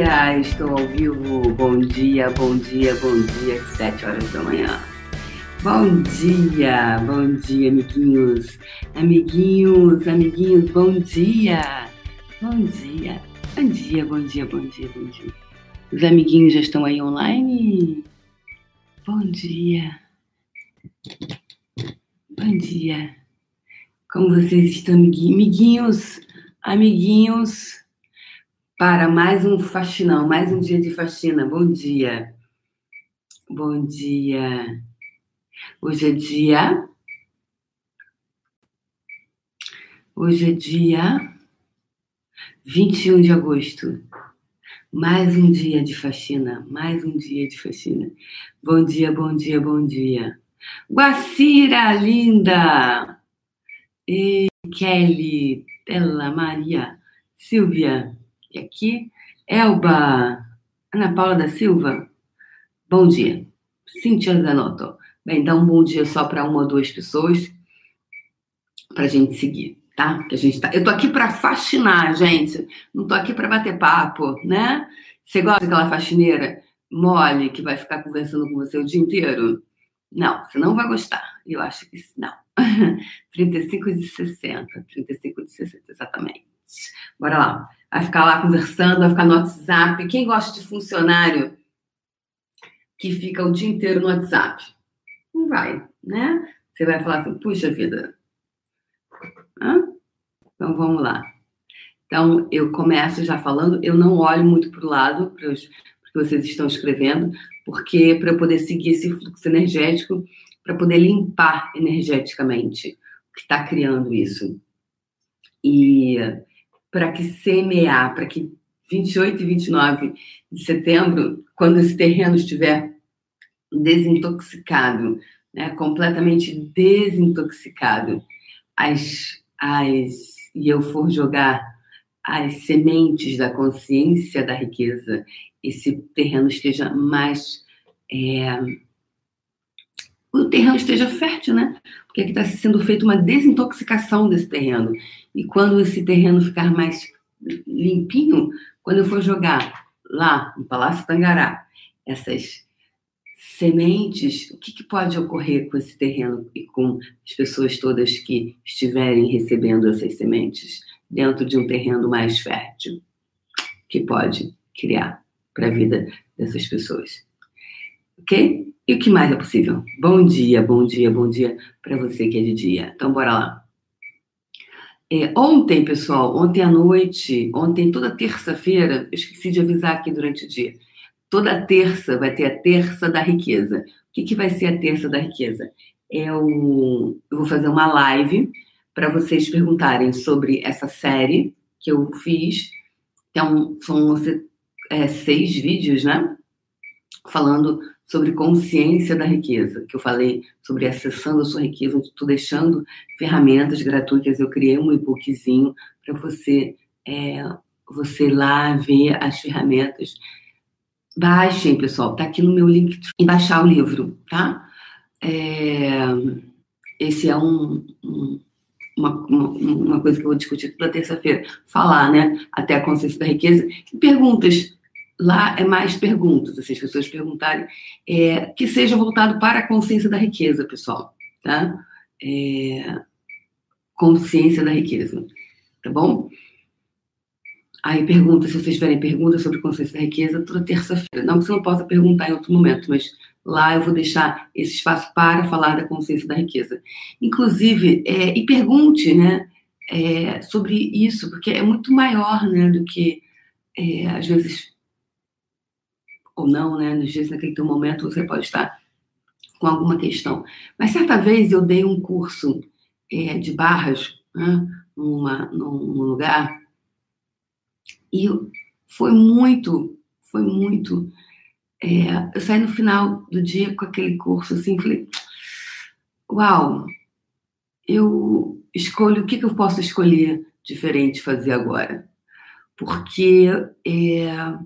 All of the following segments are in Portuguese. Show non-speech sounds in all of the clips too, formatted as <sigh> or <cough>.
dia! Estou ao vivo. Bom dia, bom dia, bom dia, sete horas da manhã. Bom dia, bom dia, amiguinhos, amiguinhos, amiguinhos, bom dia, bom dia, bom dia, bom dia, bom dia, bom dia. Os amiguinhos já estão aí online? Bom dia, bom dia. Como vocês estão, amiguinhos, amiguinhos? Para mais um faxinão, mais um dia de faxina. Bom dia. Bom dia. Hoje é dia. Hoje é dia 21 de agosto. Mais um dia de faxina, mais um dia de faxina. Bom dia, bom dia, bom dia. Guacira, linda! E Kelly, Bela Maria, Silvia, e aqui, Elba, Ana Paula da Silva, bom dia. Cintia Zanotto, bem, dá um bom dia só para uma ou duas pessoas, para a gente seguir, tá? Que a gente tá... Eu tô aqui para fascinar, gente, não tô aqui para bater papo, né? Você gosta daquela faxineira mole que vai ficar conversando com você o dia inteiro? Não, você não vai gostar. Eu acho que não. <laughs> 35 de 60, 35 de 60, exatamente. Bora lá vai ficar lá conversando, vai ficar no WhatsApp. Quem gosta de funcionário que fica o dia inteiro no WhatsApp? Não vai, né? Você vai falar assim, puxa vida. Hã? Então vamos lá. Então eu começo já falando, eu não olho muito para o lado, para os que vocês estão escrevendo, porque para eu poder seguir esse fluxo energético, para poder limpar energeticamente o que está criando isso. E para que semear, para que 28 e 29 de setembro, quando esse terreno estiver desintoxicado, né, completamente desintoxicado, as, as, e eu for jogar as sementes da consciência da riqueza, esse terreno esteja mais. É, o terreno esteja fértil, né? Porque aqui está sendo feita uma desintoxicação desse terreno. E quando esse terreno ficar mais limpinho, quando eu for jogar lá no Palácio Tangará essas sementes, o que, que, pode ocorrer com esse terreno e com as pessoas todas que estiverem recebendo essas sementes dentro de um terreno mais fértil? Que pode criar para a vida dessas pessoas. Ok? E o que mais é possível? Bom dia, bom dia, bom dia para você que é de dia. Então, bora lá. É, ontem, pessoal, ontem à noite, ontem, toda terça-feira, eu esqueci de avisar aqui durante o dia. Toda terça vai ter a terça da riqueza. O que, que vai ser a terça da riqueza? É o, eu vou fazer uma live para vocês perguntarem sobre essa série que eu fiz. Então, são é, seis vídeos, né? Falando sobre consciência da riqueza, que eu falei sobre acessando a sua riqueza, onde estou deixando ferramentas gratuitas. Eu criei um e-bookzinho para você, é, você lá ver as ferramentas. Baixem, pessoal, tá aqui no meu link e baixar o livro, tá? É, esse é um, um uma, uma, coisa que eu vou discutir toda terça-feira, falar, né? Até a consciência da riqueza. E perguntas Lá é mais perguntas, assim, as pessoas perguntarem, é, que seja voltado para a consciência da riqueza, pessoal, tá? É, consciência da riqueza, tá bom? Aí pergunta, se vocês tiverem perguntas sobre consciência da riqueza, toda terça-feira. Não que você não possa perguntar em outro momento, mas lá eu vou deixar esse espaço para falar da consciência da riqueza. Inclusive, é, e pergunte, né, é, sobre isso, porque é muito maior, né, do que, é, às vezes, ou não, né? Às vezes, naquele teu momento, você pode estar com alguma questão. Mas certa vez eu dei um curso é, de barras né, numa, num lugar e foi muito, foi muito. É, eu saí no final do dia com aquele curso assim, falei, uau, eu escolho o que, que eu posso escolher diferente fazer agora, porque é,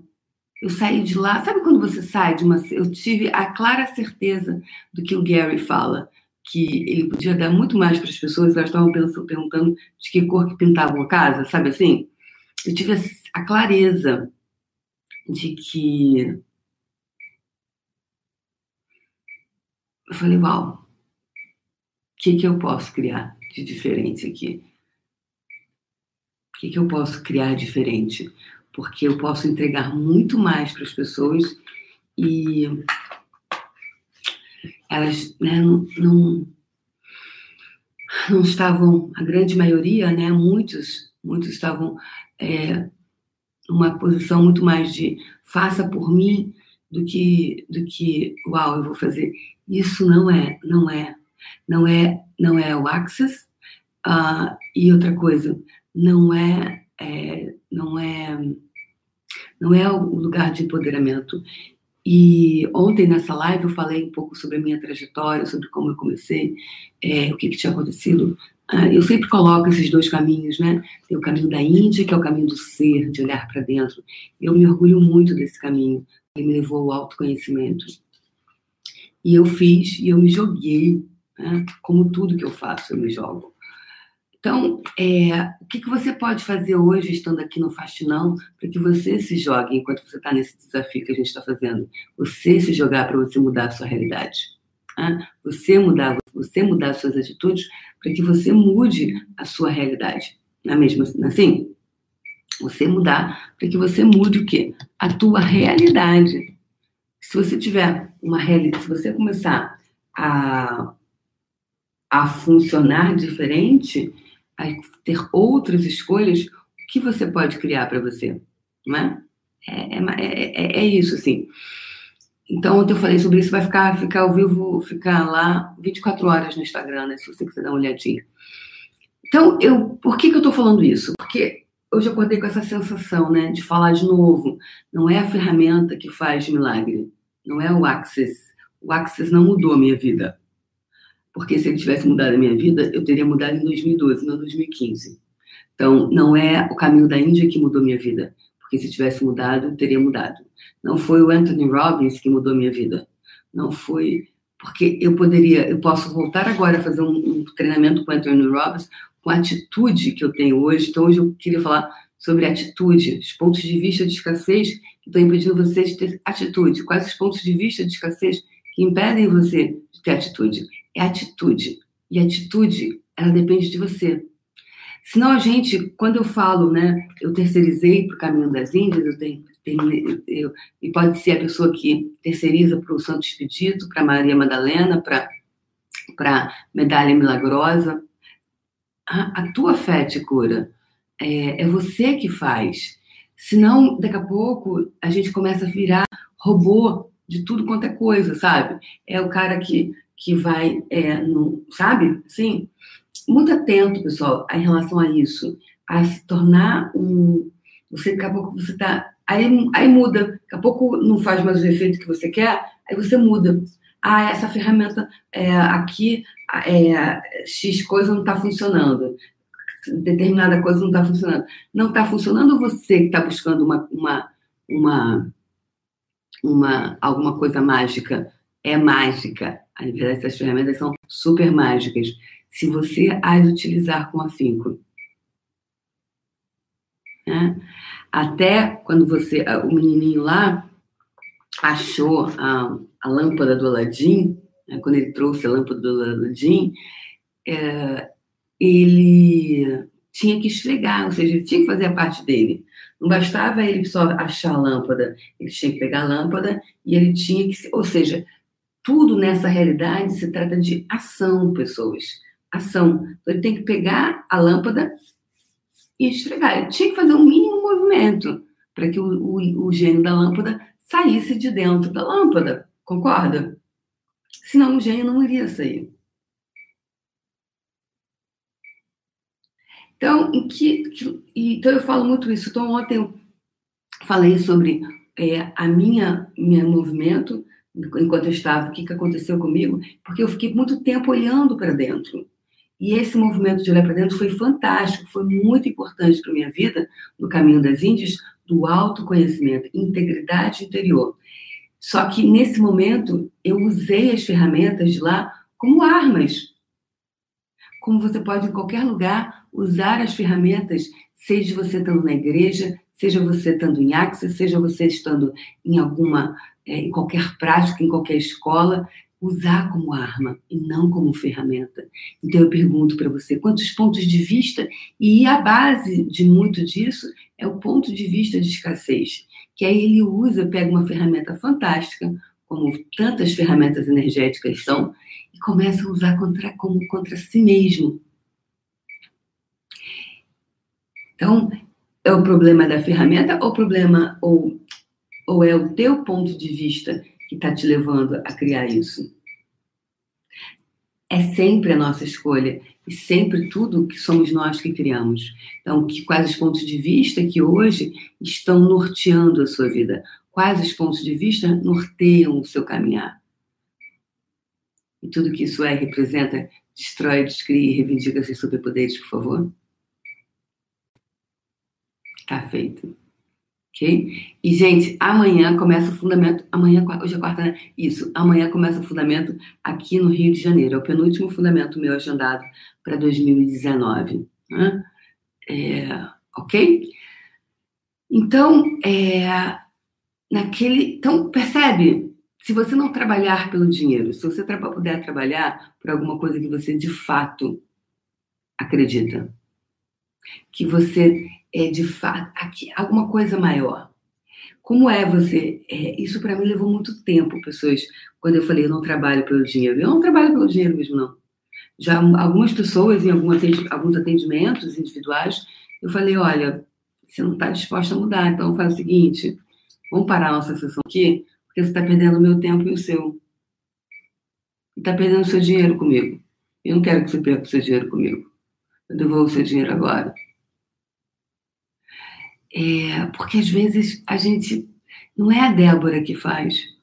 eu saí de lá. Sabe quando você sai de uma. Eu tive a clara certeza do que o Gary fala, que ele podia dar muito mais para as pessoas. Elas estavam pensando, perguntando de que cor que pintavam a casa, sabe assim? Eu tive a, clareza de que eu falei, uau, o que, que eu posso criar de diferente aqui? O que, que eu posso criar diferente? Porque eu posso entregar muito mais para as pessoas e elas né, não, não, não, estavam, a grande maioria, né, muitos, muitos estavam é, numa posição muito mais de faça por mim do que do que uau eu vou fazer. Isso não é não é não é não é o access uh, e outra coisa não é, é não é não é o lugar de empoderamento e ontem nessa live eu falei um pouco sobre a minha trajetória, sobre como eu comecei, é, o que, que tinha acontecido. Ah, eu sempre coloco esses dois caminhos, né? Tem o caminho da Índia, que é o caminho do ser, de olhar para dentro. Eu me orgulho muito desse caminho. Ele me levou ao autoconhecimento. E eu fiz, e eu me joguei, né? como tudo que eu faço, eu me jogo. Então, é, o que, que você pode fazer hoje, estando aqui no Fastinão, para que você se jogue enquanto você está nesse desafio que a gente está fazendo? Você se jogar para você mudar a sua realidade. Né? Você mudar, você mudar as suas atitudes para que você mude a sua realidade. Não é mesmo assim? Você mudar para que você mude o quê? A tua realidade. Se você tiver uma realidade, se você começar a, a funcionar diferente, a ter outras escolhas, o que você pode criar para você, não é? É, é, é, é, isso, assim. Então, ontem eu falei sobre isso, vai ficar, ficar ao vivo, ficar lá 24 horas no Instagram, né, se você quiser dar uma olhadinha. Então, eu, por que, que eu estou falando isso? Porque hoje eu acordei com essa sensação, né, de falar de novo. Não é a ferramenta que faz milagre, não é o Access. O Access não mudou a minha vida. Porque se ele tivesse mudado a minha vida, eu teria mudado em 2012, não em 2015. Então, não é o caminho da Índia que mudou minha vida. Porque se tivesse mudado, teria mudado. Não foi o Anthony Robbins que mudou minha vida. Não foi porque eu poderia, eu posso voltar agora a fazer um, um treinamento com o Anthony Robbins com a atitude que eu tenho hoje. Então, hoje eu queria falar sobre atitude, os pontos de vista de escassez que estão impedindo você de ter atitude. Quais os pontos de vista de escassez que impedem você de ter atitude? É atitude. E atitude, ela depende de você. Senão a gente, quando eu falo, né, eu terceirizei para o caminho das Índias, eu tenho, tenho eu, e pode ser a pessoa que terceiriza para o Santo Expedito, para Maria Madalena, para medalha milagrosa. A, a, tua fé te cura. É, é você que faz. Senão, daqui a pouco, a gente começa a virar robô de tudo quanto é coisa, sabe? É o cara que que vai, é, no, sabe? Sim. Muito atento, pessoal, em relação a isso, a se tornar um. Você, daqui a pouco, você está. Aí, aí muda, daqui a pouco não faz mais o efeito que você quer, aí você muda. Ah, essa ferramenta é, aqui, é, X coisa não está funcionando determinada coisa não está funcionando. Não está funcionando você que está buscando uma, uma, uma, uma, alguma coisa mágica? É mágica. Às vezes essas ferramentas são super mágicas, se você as utilizar com afinco. Né? Até quando você, o menininho lá achou a, a lâmpada do Aladim, né? quando ele trouxe a lâmpada do Aladim, é, ele tinha que esfregar, ou seja, ele tinha que fazer a parte dele. Não bastava ele só achar a lâmpada, ele tinha que pegar a lâmpada e ele tinha que, ou seja, tudo nessa realidade se trata de ação, pessoas. Ação. Então, ele tem que pegar a lâmpada e esfregar. Ele tinha que fazer um mínimo movimento para que o, o, o gênio da lâmpada saísse de dentro da lâmpada. Concorda? Senão o gênio não iria sair. Então, em que, então eu falo muito isso. Então, ontem eu falei sobre é, a minha, meu movimento enquanto eu estava, o que, que aconteceu comigo, porque eu fiquei muito tempo olhando para dentro. E esse movimento de olhar para dentro foi fantástico, foi muito importante para minha vida, no caminho das Índias, do autoconhecimento, integridade interior. Só que nesse momento eu usei as ferramentas de lá como armas. Como você pode em qualquer lugar usar as ferramentas, seja você estando na igreja, seja você estando em Axis, seja você estando em alguma, é, em qualquer prática, em qualquer escola, usar como arma e não como ferramenta. Então eu pergunto para você quantos pontos de vista e a base de muito disso é o ponto de vista de escassez, que aí ele usa, pega uma ferramenta fantástica, como tantas ferramentas energéticas são, e começa a usar contra, como contra si mesmo. Então, é o problema da ferramenta ou problema ou, ou é o teu ponto de vista que está te levando a criar isso? É sempre a nossa escolha e sempre tudo que somos nós que criamos. Então, que, quais os pontos de vista que hoje estão norteando a sua vida? Quais os pontos de vista norteiam o seu caminhar? E tudo que isso é, representa, destrói, descria e reivindica seus superpoderes, por favor? Tá feito. Ok? E, gente, amanhã começa o fundamento. Amanhã, hoje é quarta, né? Isso. Amanhã começa o fundamento aqui no Rio de Janeiro. É o penúltimo fundamento meu agendado para 2019. Né? É, ok? Então, é, naquele. Então, percebe? Se você não trabalhar pelo dinheiro, se você tra puder trabalhar por alguma coisa que você de fato acredita, que você é de fato aqui, alguma coisa maior. Como é você? É, isso para mim levou muito tempo, pessoas. Quando eu falei eu não trabalho pelo dinheiro, eu não trabalho pelo dinheiro mesmo não. Já algumas pessoas em alguns atendimentos individuais, eu falei, olha, você não está disposta a mudar, então faz o seguinte, vamos parar a nossa sessão aqui, porque você está perdendo o meu tempo e o seu. Está perdendo o seu dinheiro comigo. Eu não quero que você perca o seu dinheiro comigo. Eu devolvo o seu dinheiro agora. É, porque às vezes a gente. Não é a Débora que faz.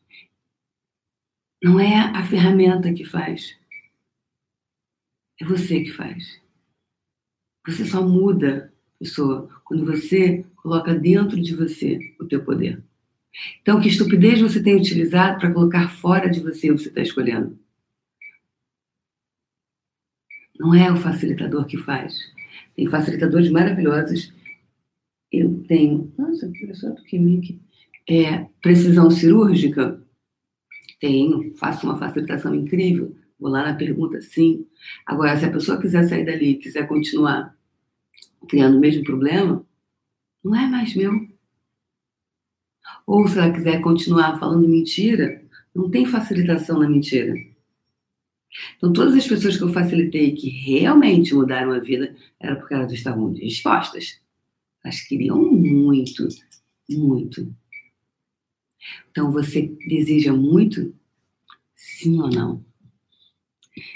Não é a ferramenta que faz. É você que faz. Você só muda, pessoa, quando você coloca dentro de você o teu poder. Então, que estupidez você tem utilizado para colocar fora de você o que você está escolhendo? Não é o facilitador que faz. Tem facilitadores maravilhosos eu tenho. Nossa, interessante que Mickey. É, precisão cirúrgica? Tenho. Faço uma facilitação incrível. Vou lá na pergunta, sim. Agora, se a pessoa quiser sair dali, quiser continuar criando o mesmo problema, não é mais meu. Ou se ela quiser continuar falando mentira, não tem facilitação na mentira. Então, todas as pessoas que eu facilitei que realmente mudaram a vida era porque elas estavam dispostas. Elas queriam muito, muito. Então, você deseja muito? Sim ou não?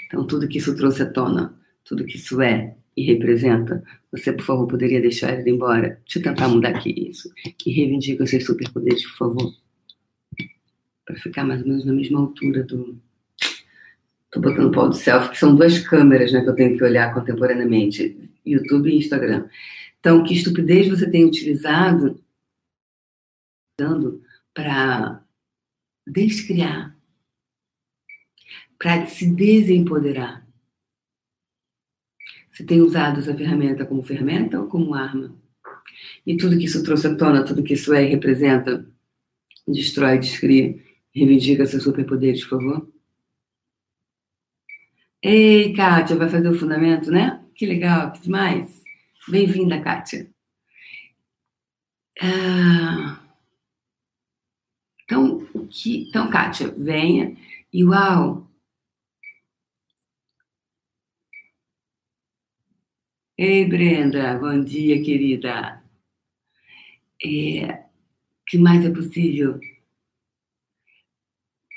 Então, tudo que isso trouxe à tona, tudo que isso é e representa, você, por favor, poderia deixar ele embora? Deixa eu tentar mudar aqui isso. E reivindica os seus superpoderes, por favor. Para ficar mais ou menos na mesma altura do. Estou botando pau do selfie, que são duas câmeras né, que eu tenho que olhar contemporaneamente: YouTube e Instagram. Então, que estupidez você tem utilizado para descriar, para se desempoderar? Você tem usado essa ferramenta como ferramenta ou como arma? E tudo que isso trouxe à tona, tudo que isso é e representa, destrói, descria, reivindica seus superpoderes, por favor? Ei, Kátia, vai fazer o fundamento, né? Que legal, que demais. Bem-vinda, Kátia. Ah, então, o que, então, Kátia, venha e uau! Ei, Brenda, bom dia, querida. É, que mais é possível?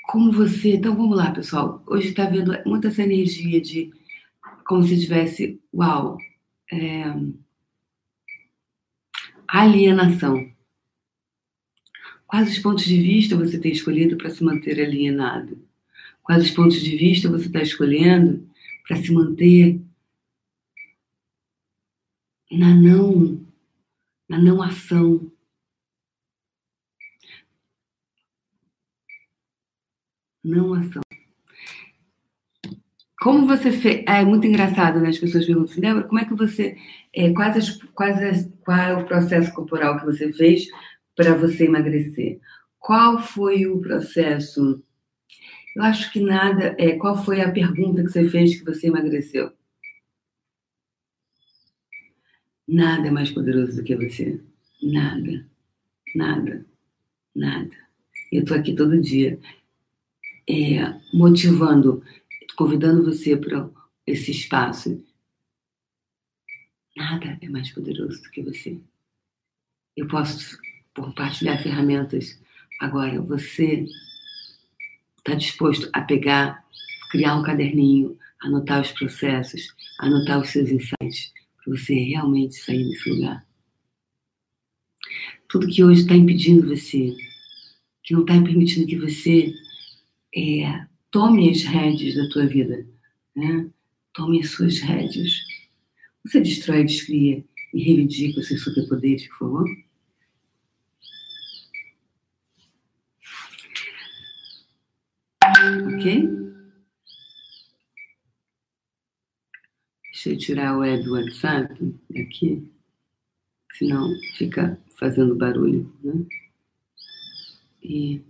Como você. Então vamos lá, pessoal. Hoje está vendo muita essa energia de como se tivesse, uau, é, alienação. Quais os pontos de vista você tem escolhido para se manter alienado? Quais os pontos de vista você está escolhendo para se manter na não, na não ação? Não ação. Como você fez. É muito engraçado, né? As pessoas perguntam, Débora, como é que você. É, quais as, quais as, qual é o processo corporal que você fez para você emagrecer? Qual foi o processo? Eu acho que nada. É, qual foi a pergunta que você fez que você emagreceu? Nada é mais poderoso do que você. Nada. Nada. Nada. Eu estou aqui todo dia é, motivando convidando você para esse espaço. Nada é mais poderoso do que você. Eu posso compartilhar ferramentas. Agora, você está disposto a pegar, criar um caderninho, anotar os processos, anotar os seus insights, para você realmente sair desse lugar? Tudo que hoje está impedindo você, que não está permitindo que você é, Tome as rédeas da tua vida. Né? Tome as suas rédeas. Você destrói, descria e reivindica os seus superpoderes, por favor? Ok? Deixa eu tirar o web WhatsApp daqui, senão fica fazendo barulho, né? E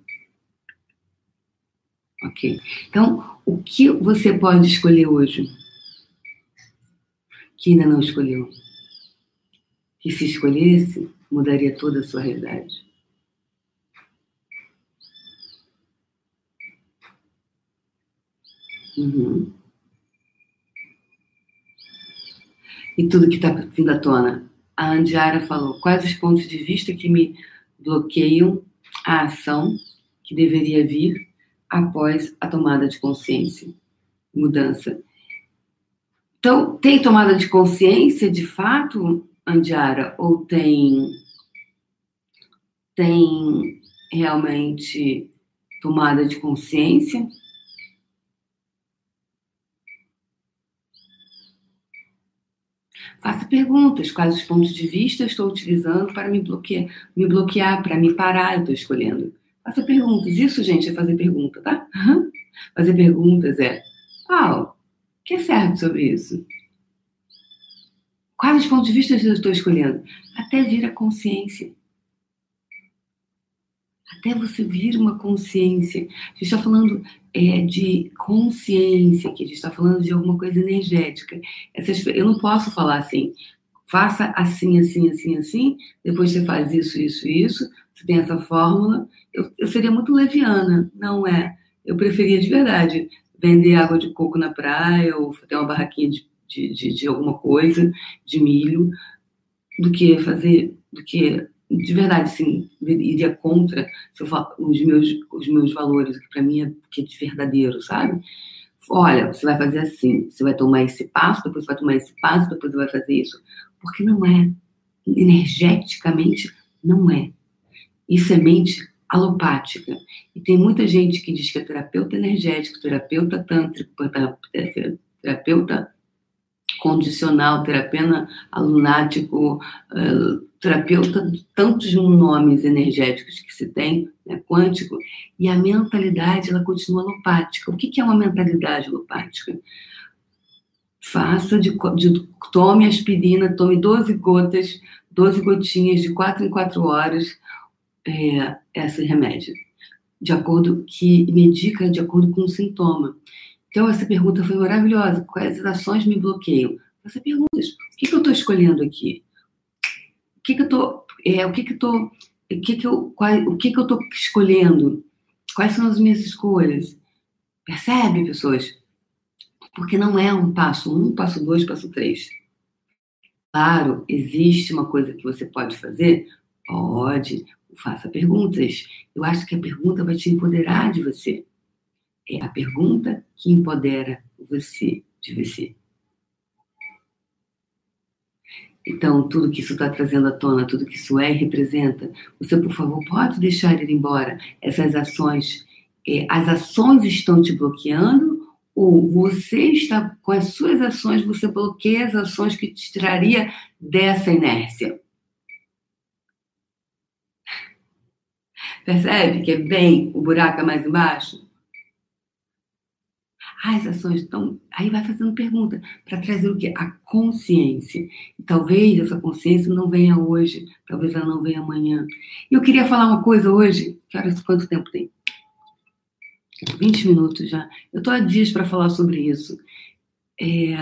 Ok. Então, o que você pode escolher hoje? Que ainda não escolheu? Que se escolhesse, mudaria toda a sua realidade. Uhum. E tudo que está vindo à tona. A Andiara falou: quais os pontos de vista que me bloqueiam a ação que deveria vir após a tomada de consciência, mudança. Então, tem tomada de consciência de fato, Andiara, ou tem tem realmente tomada de consciência? Faça perguntas, quais os pontos de vista eu estou utilizando para me bloquear, me bloquear, para me parar, eu estou escolhendo. Faça perguntas. Isso, gente, é fazer pergunta, tá? Fazer perguntas é. Ah, o que é certo sobre isso? Quais os pontos de vista eu estou escolhendo? Até vir a consciência. Até você vir uma consciência. A gente está falando é, de consciência aqui, a gente está falando de alguma coisa energética. Essas, eu não posso falar assim, faça assim, assim, assim, assim, depois você faz isso, isso, isso, você tem essa fórmula, eu, eu seria muito leviana. Não é. Eu preferia de verdade vender água de coco na praia ou ter uma barraquinha de, de, de, de alguma coisa, de milho, do que fazer, do que de verdade, sim, iria contra os meus, os meus valores, que para mim é, que é de verdadeiro, sabe? Olha, você vai fazer assim, você vai tomar esse passo, depois vai tomar esse passo, depois vai fazer isso. Porque não é. Energeticamente, não é. Isso é mente alopática. E tem muita gente que diz que é terapeuta energético, terapeuta tântrico, terapeuta condicional, terapeuta alunático, uh, terapeuta tantos nomes energéticos que se tem, né, quântico, e a mentalidade ela continua alopática. O que é uma mentalidade alopática? Faça de, de tome aspirina, tome 12 gotas, 12 gotinhas de 4 em 4 horas, é, esse remédio, de acordo que medica de acordo com o sintoma. Então essa pergunta foi maravilhosa. Quais ações me bloqueiam? Faça perguntas. O que, que eu estou escolhendo aqui? O que, que eu estou? É, o que que eu tô? O que que eu? Qual, o que que eu estou escolhendo? Quais são as minhas escolhas? Percebe, pessoas? Porque não é um passo um, passo dois, passo três. Claro, existe uma coisa que você pode fazer? Pode faça perguntas. Eu acho que a pergunta vai te empoderar de você. É a pergunta que empodera você de você. Então, tudo que isso está trazendo à tona, tudo que isso é e representa, você, por favor, pode deixar ir embora essas ações. É, as ações estão te bloqueando ou você está, com as suas ações, você bloqueia as ações que te tiraria dessa inércia? Percebe que é bem o buraco é mais embaixo? as ações. Então, aí vai fazendo pergunta para trazer o quê? A consciência. E talvez essa consciência não venha hoje, talvez ela não venha amanhã. E eu queria falar uma coisa hoje, que olha quanto tempo tem. 20 minutos já. Eu estou há dias para falar sobre isso. É,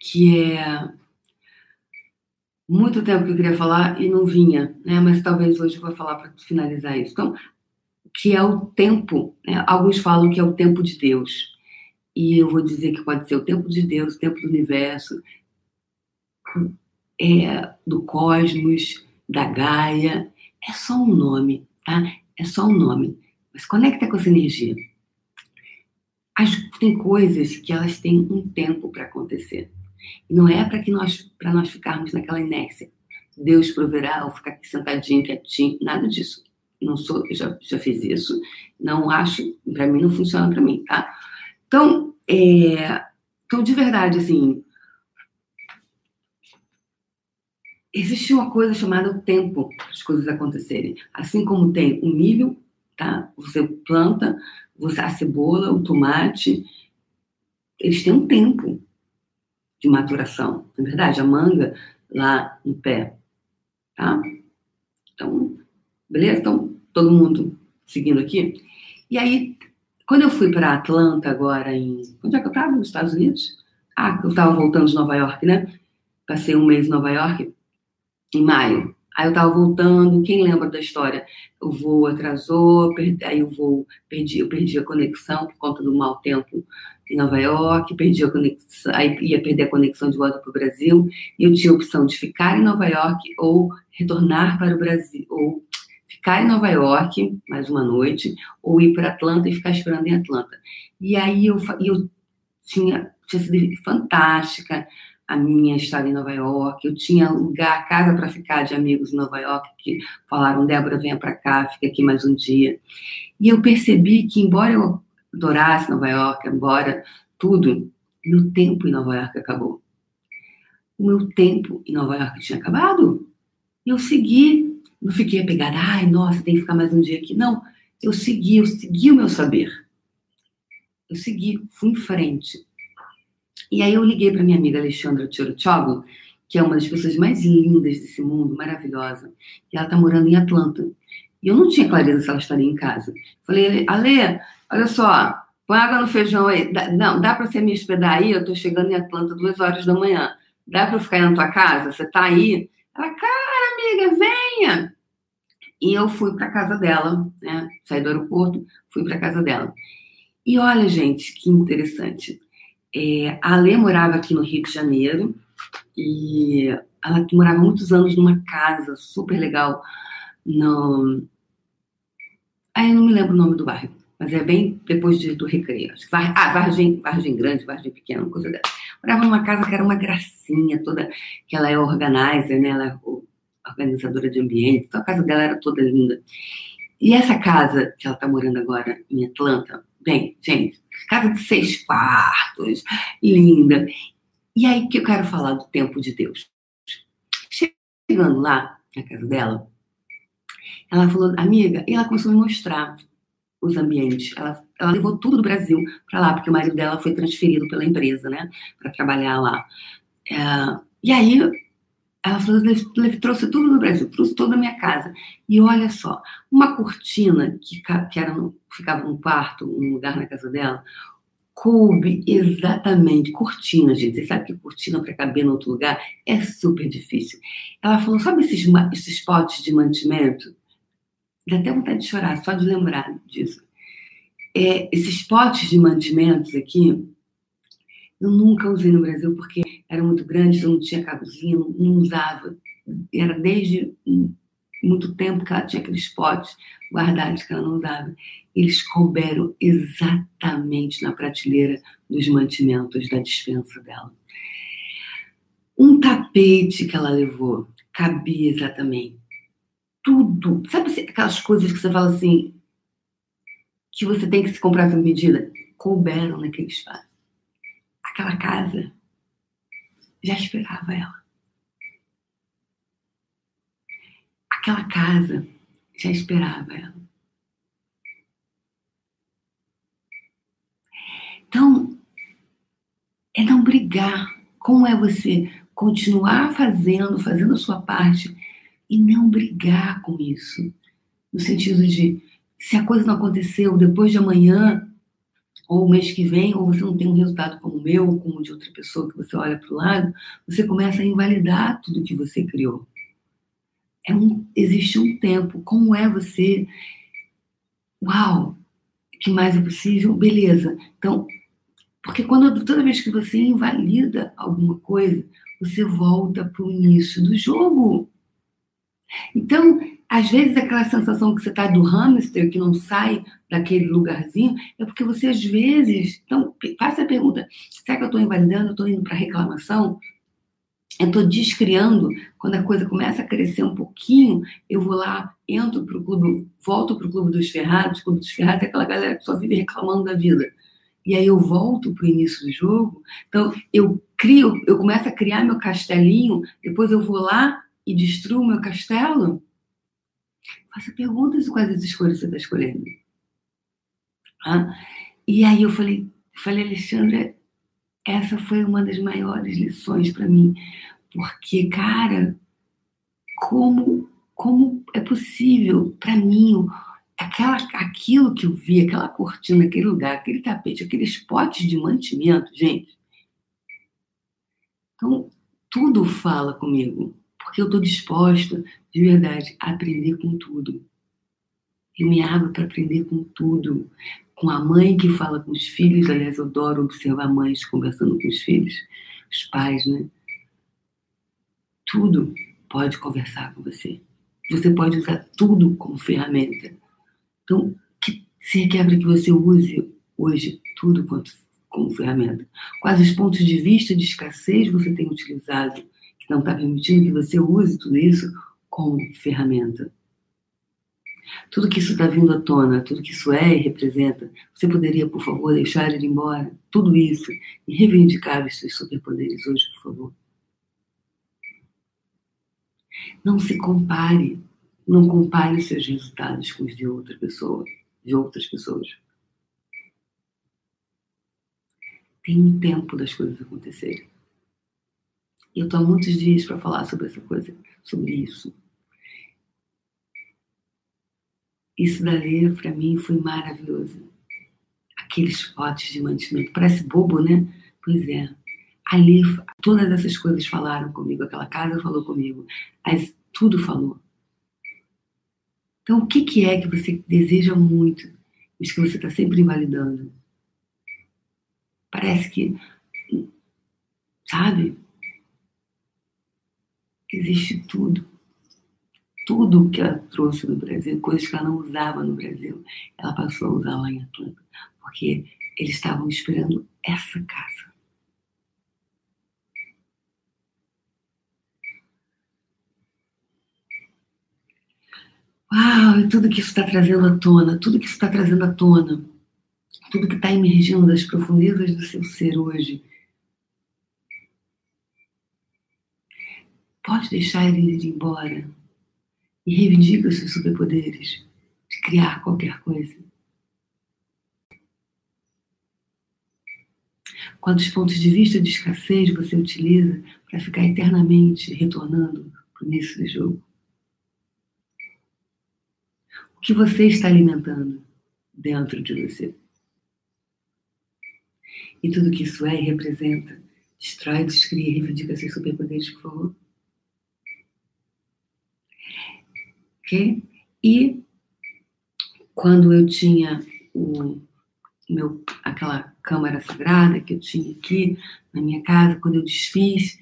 que é muito tempo que eu queria falar e não vinha, né? Mas talvez hoje eu vou falar para finalizar isso. Então, que é o tempo. Né? Alguns falam que é o tempo de Deus. E eu vou dizer que pode ser o tempo de Deus, o tempo do universo, é, do cosmos, da Gaia. É só um nome, tá? É só um nome. Mas conecta com essa energia. As, tem coisas que elas têm um tempo para acontecer. E não é para que nós para nós ficarmos naquela inércia. Deus proverá ou ficar aqui sentadinho, quietinho, nada disso não sou, já, já fiz isso, não acho, para mim não funciona para mim, tá? Então, é, então, de verdade, assim, existe uma coisa chamada o tempo as coisas acontecerem. Assim como tem o milho, tá? Você planta, você, a cebola, o tomate, eles têm um tempo de maturação, na é verdade, a manga lá no pé, tá? Então, beleza? Então, todo mundo seguindo aqui. E aí, quando eu fui para Atlanta agora, em. Onde é que eu estava? Nos Estados Unidos? Ah, eu estava voltando de Nova York, né? Passei um mês em Nova York, em maio. Aí eu estava voltando, quem lembra da história? O voo atrasou, perdi, aí o voo perdi, eu perdi a conexão por conta do mau tempo em Nova York, perdi a conexão, aí ia perder a conexão de volta para o Brasil, e eu tinha a opção de ficar em Nova York ou retornar para o Brasil, ou ficar em Nova York mais uma noite ou ir para Atlanta e ficar esperando em Atlanta. E aí eu, eu tinha, tinha sido fantástica a minha estada em Nova York. Eu tinha lugar, casa para ficar de amigos em Nova York que falaram: Débora, venha para cá, fica aqui mais um dia. E eu percebi que, embora eu adorasse Nova York, embora tudo, meu tempo em Nova York acabou. O meu tempo em Nova York tinha acabado. E eu segui não fiquei apegada, ai, nossa, tem que ficar mais um dia aqui. Não, eu segui, eu segui o meu saber. Eu segui, fui em frente. E aí eu liguei para minha amiga Alexandra Tchorochoglu, que é uma das pessoas mais lindas desse mundo, maravilhosa. E ela está morando em Atlanta. E eu não tinha clareza se ela estaria em casa. Falei, Ale, olha só, põe água no feijão aí. não, dá para você me hospedar aí? Eu estou chegando em Atlanta duas horas da manhã. Dá para eu ficar aí na tua casa? Você está aí? Ela, cara, amiga, venha! E eu fui para casa dela, né? Saí do aeroporto, fui para casa dela. E olha, gente, que interessante. É, a Alê morava aqui no Rio de Janeiro e ela morava muitos anos numa casa super legal no. Aí eu não me lembro o nome do bairro, mas é bem depois de, do Recreio. Acho que Var... Ah, Vargem, Vargem Grande, Vargem Pequena, uma coisa dessa. Morava numa casa que era uma gracinha, toda, que ela é organizer, né? Ela é organizadora de ambiente, então a casa dela era toda linda. E essa casa que ela está morando agora em Atlanta, bem, gente, casa de seis quartos, linda. E aí que eu quero falar do tempo de Deus. Chegando lá na casa dela, ela falou, amiga, e ela começou a me mostrar os ambientes. Ela, ela levou tudo do Brasil para lá, porque o marido dela foi transferido pela empresa, né, para trabalhar lá. É, e aí ela falou, trouxe tudo do Brasil, trouxe toda a minha casa. E olha só, uma cortina que, que era no, ficava num quarto, num lugar na casa dela, coube exatamente. Cortina, gente. Você sabe que cortina para caber em outro lugar é super difícil. Ela falou: sabe esses, esses potes de mantimento? Dá até vontade de chorar, só de lembrar disso. É, esses potes de mantimentos aqui, eu nunca usei no Brasil porque era muito grande, eu não tinha cabozinho, não, usava. Era desde muito tempo que ela tinha aqueles potes guardados que ela não usava. Eles couberam exatamente na prateleira dos mantimentos da dispensa dela. Um tapete que ela levou cabia exatamente tudo. Sabe aquelas coisas que você fala assim, que você tem que se comprar com medida? Couberam naquele espaço. Aquela casa já esperava ela. Aquela casa já esperava ela. Então, é não brigar. Como é você continuar fazendo, fazendo a sua parte e não brigar com isso? No sentido de, se a coisa não aconteceu depois de amanhã, ou o mês que vem, ou você não tem um resultado como o meu, ou como de outra pessoa que você olha para o lado, você começa a invalidar tudo que você criou. É um, existe um tempo. Como é você? Uau! O que mais é possível? Beleza. Então, porque quando toda vez que você invalida alguma coisa, você volta para o início do jogo. Então, às vezes aquela sensação que você está do hamster, que não sai daquele lugarzinho, é porque você às vezes. Então, faça a pergunta: será que eu estou invalidando? Eu estou indo para reclamação? Eu estou descriando, quando a coisa começa a crescer um pouquinho, eu vou lá, entro para o clube, volto para o clube dos ferrados, o clube dos ferrados é aquela galera que só vive reclamando da vida. E aí eu volto para o início do jogo, então eu crio, eu começo a criar meu castelinho, depois eu vou lá e destruo meu castelo. Faça perguntas de quais as escolhas você está escolhendo. Ah, e aí eu falei, falei, Alexandra, essa foi uma das maiores lições para mim, porque, cara, como, como é possível para mim aquela, aquilo que eu vi, aquela cortina, aquele lugar, aquele tapete, aqueles potes de mantimento, gente. Então, tudo fala comigo, porque eu estou disposta, de verdade, a aprender com tudo. Eu me abro para aprender com tudo com a mãe que fala com os filhos. Aliás, eu adoro observar mães conversando com os filhos, os pais, né? Tudo pode conversar com você. Você pode usar tudo como ferramenta. Então, que se requer que você use hoje tudo quanto, como ferramenta. Quais os pontos de vista de escassez você tem utilizado que não está permitindo que você use tudo isso como ferramenta? Tudo que isso está vindo à tona, tudo que isso é e representa, você poderia, por favor, deixar ele embora? Tudo isso e reivindicar os seus superpoderes hoje, por favor. Não se compare. Não compare os seus resultados com os de outra pessoa, de outras pessoas. Tem um tempo das coisas acontecerem. Eu estou há muitos dias para falar sobre essa coisa, sobre isso. Isso dali, para mim, foi maravilhoso. Aqueles potes de mantimento. Parece bobo, né? Pois é. Ali, todas essas coisas falaram comigo. Aquela casa falou comigo. Mas tudo falou. Então, o que, que é que você deseja muito, mas que você está sempre invalidando? Parece que, sabe? Existe tudo tudo que ela trouxe no Brasil, coisas que ela não usava no Brasil, ela passou a usar lá em Atlanta, porque eles estavam esperando essa casa. Uau, tudo que isso está trazendo à tona, tudo que isso está trazendo à tona, tudo que está emergindo das profundezas do seu ser hoje. Pode deixar ele ir embora e reivindica os seus superpoderes de criar qualquer coisa. Quantos pontos de vista de escassez você utiliza para ficar eternamente retornando para o início do jogo? O que você está alimentando dentro de você? E tudo que isso é e representa, destrói, descria reivindica seus superpoderes, por favor. Ok? E quando eu tinha o meu, aquela câmara sagrada que eu tinha aqui na minha casa, quando eu desfiz,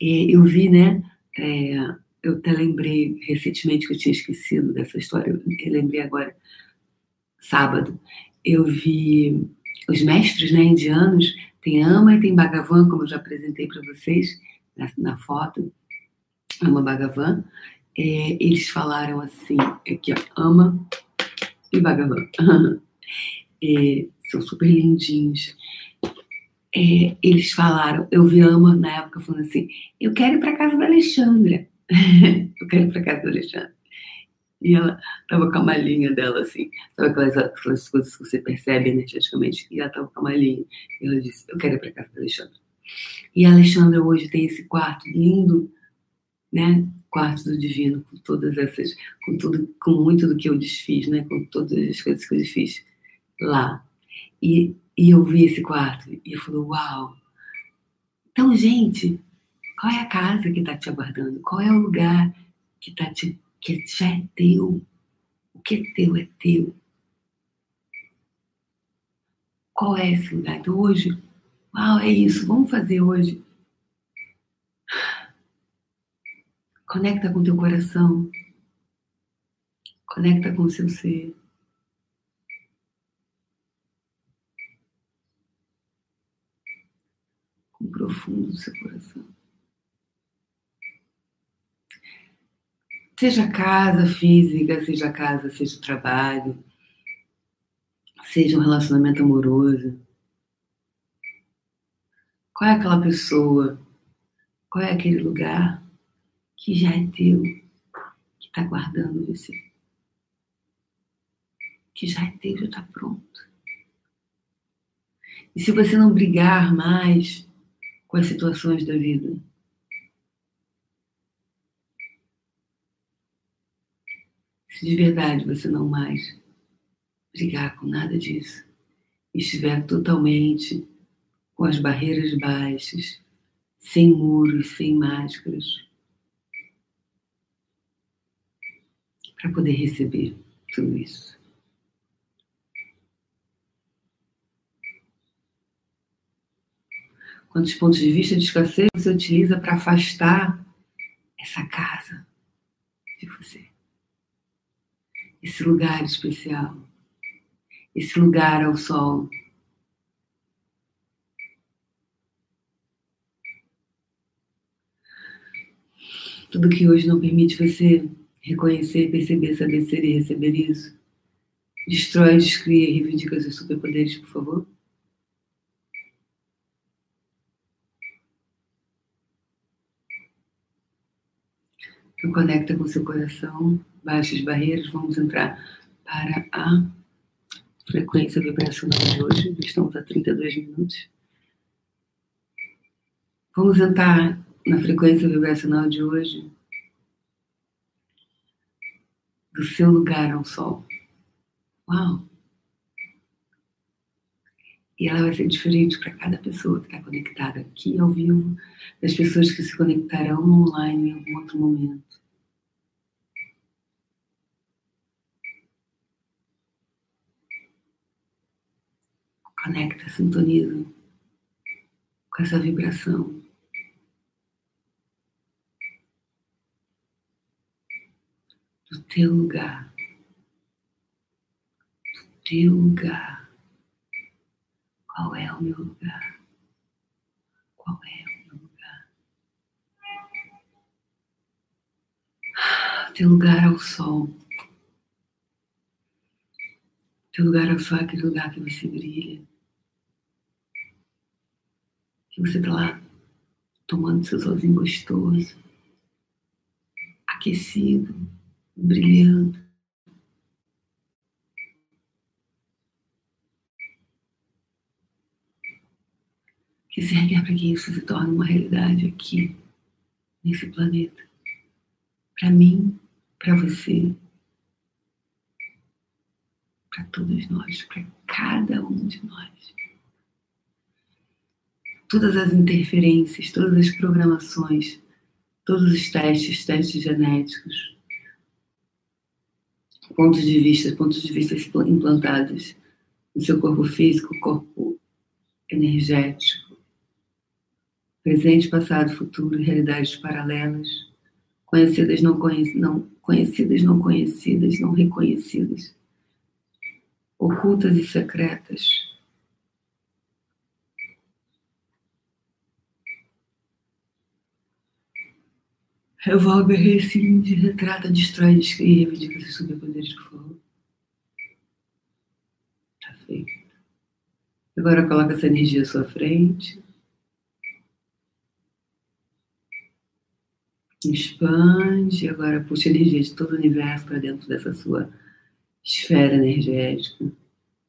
é, eu vi, né? É, eu até lembrei recentemente que eu tinha esquecido dessa história, eu lembrei agora, sábado, eu vi os mestres né, indianos, tem Ama e tem Bhagavan, como eu já apresentei para vocês na, na foto, Ama Bhagavan, é, eles falaram assim, aqui ó, ama e Bhagavan. <laughs> É, são super lindinhos. É, eles falaram, eu vi Ama na época falando assim, eu quero ir para casa da Alexandra. <laughs> eu quero ir para casa da Alexandra. E ela tava com a malinha dela, assim. Sabe aquelas, aquelas coisas que você percebe energeticamente? E ela tava com a malinha. E ela disse, eu quero ir para casa da Alexandra. E a Alexandra hoje tem esse quarto lindo, né? Quarto do divino, com todas essas, com tudo, com muito do que eu desfiz, né? Com todas as coisas que eu desfiz lá. E, e eu vi esse quarto e eu falei, uau! Então, gente, qual é a casa que está te aguardando? Qual é o lugar que, tá te, que já é teu? O que é teu é teu. Qual é esse lugar? Então, hoje, uau, é isso, vamos fazer hoje. Conecta com teu coração. Conecta com o seu ser. Com o profundo do seu coração. Seja casa física, seja casa, seja trabalho, seja um relacionamento amoroso. Qual é aquela pessoa? Qual é aquele lugar que já é teu, que está guardando você? Que já é teu, já está pronto. E se você não brigar mais com as situações da vida, se de verdade você não mais brigar com nada disso, estiver totalmente com as barreiras baixas, sem muros, sem máscaras, para poder receber tudo isso. Quantos pontos de vista de escassez você utiliza para afastar essa casa de você? Esse lugar especial esse lugar ao sol. Tudo que hoje não permite você reconhecer, perceber, saber ser e receber isso. Destrói, descria e reivindica seus superpoderes, por favor. Então, conecta com seu coração, baixa as barreiras, vamos entrar para a frequência vibracional de hoje. Estamos a 32 minutos. Vamos entrar na frequência vibracional de hoje do seu lugar ao sol. Uau! E ela vai ser diferente para cada pessoa que está conectada aqui ao vivo, das pessoas que se conectarão online em algum outro momento. Conecta, sintoniza com essa vibração. Do teu lugar. Do teu lugar. Qual é o meu lugar? Qual é o meu lugar? Teu lugar ao sol. Teu lugar ao sol é aquele lugar que você brilha que você está lá tomando seu solzinho gostoso, aquecido, brilhando. Que você requer para que isso se torne uma realidade aqui, nesse planeta. Para mim, para você, para todos nós, para cada um de nós todas as interferências, todas as programações, todos os testes, testes genéticos, pontos de vista, pontos de vista implantados no seu corpo físico, corpo energético, presente, passado, futuro, realidades paralelas, conhecidas, não, conhec não conhecidas, não conhecidas, não reconhecidas, ocultas e secretas Revolve, rescinde, retrata, destrói, descreve, reivindica seus superpoderes, por favor. Tá feito. Agora coloca essa energia à sua frente. Expande. Agora puxa a energia de todo o universo para dentro dessa sua esfera energética,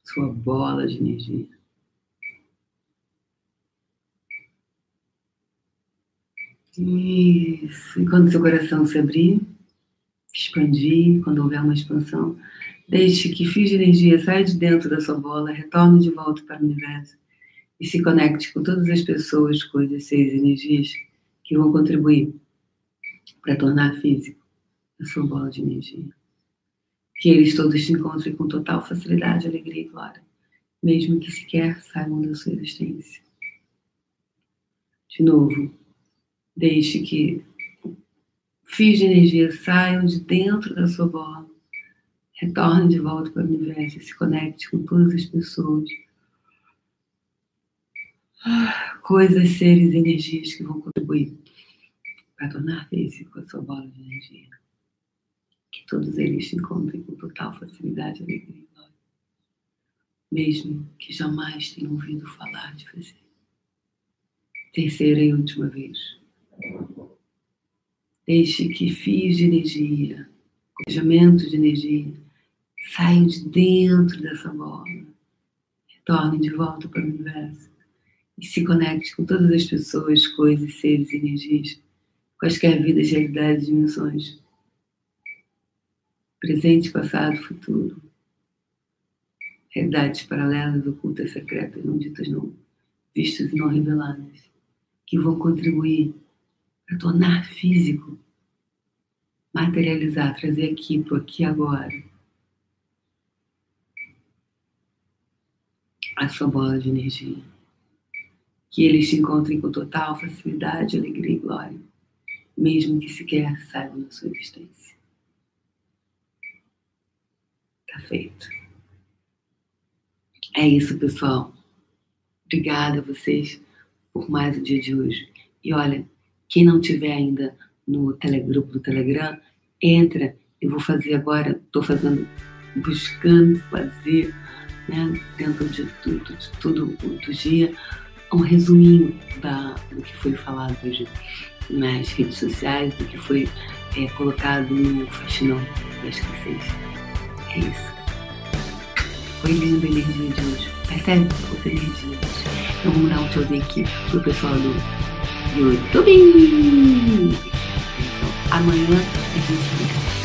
sua bola de energia. Isso. E quando seu coração se abrir, expandir, quando houver uma expansão, deixe que fios de energia saia de dentro da sua bola, retorne de volta para o universo e se conecte com todas as pessoas, coisas, seres, energias que vão contribuir para tornar físico a sua bola de energia. Que eles todos se encontrem com total facilidade, alegria e glória, mesmo que sequer saibam da sua existência. De novo, deixe que fios de energia saiam de dentro da sua bola, retornem de volta para o universo se conecte com todas as pessoas coisas, seres, energias que vão contribuir para tornar físico a sua bola de energia. Que todos eles se encontrem com total facilidade, alegria e glória, mesmo que jamais tenham ouvido falar de você. Terceira e última vez. Deixe que fios de energia, cojamentos de energia, saiam de dentro dessa bola, retornem de volta para o universo e se conecte com todas as pessoas, coisas, seres, energias, quaisquer vidas, realidades, dimensões. Presente, passado, futuro. Realidades paralelas, ocultas, secretas, não ditas, não vistas e não reveladas, que vão contribuir para tornar físico, materializar, trazer aqui para aqui agora a sua bola de energia que eles se encontrem com total facilidade, alegria e glória, mesmo que sequer saibam da sua existência. Tá feito. É isso, pessoal. Obrigada a vocês por mais o dia de hoje. E olha, quem não tiver ainda no telegrupo do Telegram, entra. Eu vou fazer agora, estou fazendo, buscando fazer, né, dentro de tudo, de dia, um resuminho da, do que foi falado hoje nas redes sociais, do que foi é, colocado no faxinão da escassez. É isso. Foi linda a energia de hoje. Percebe outra energia Então vamos dar um tchauzinho aqui pro pessoal do YouTube. Então, amanhã a gente fica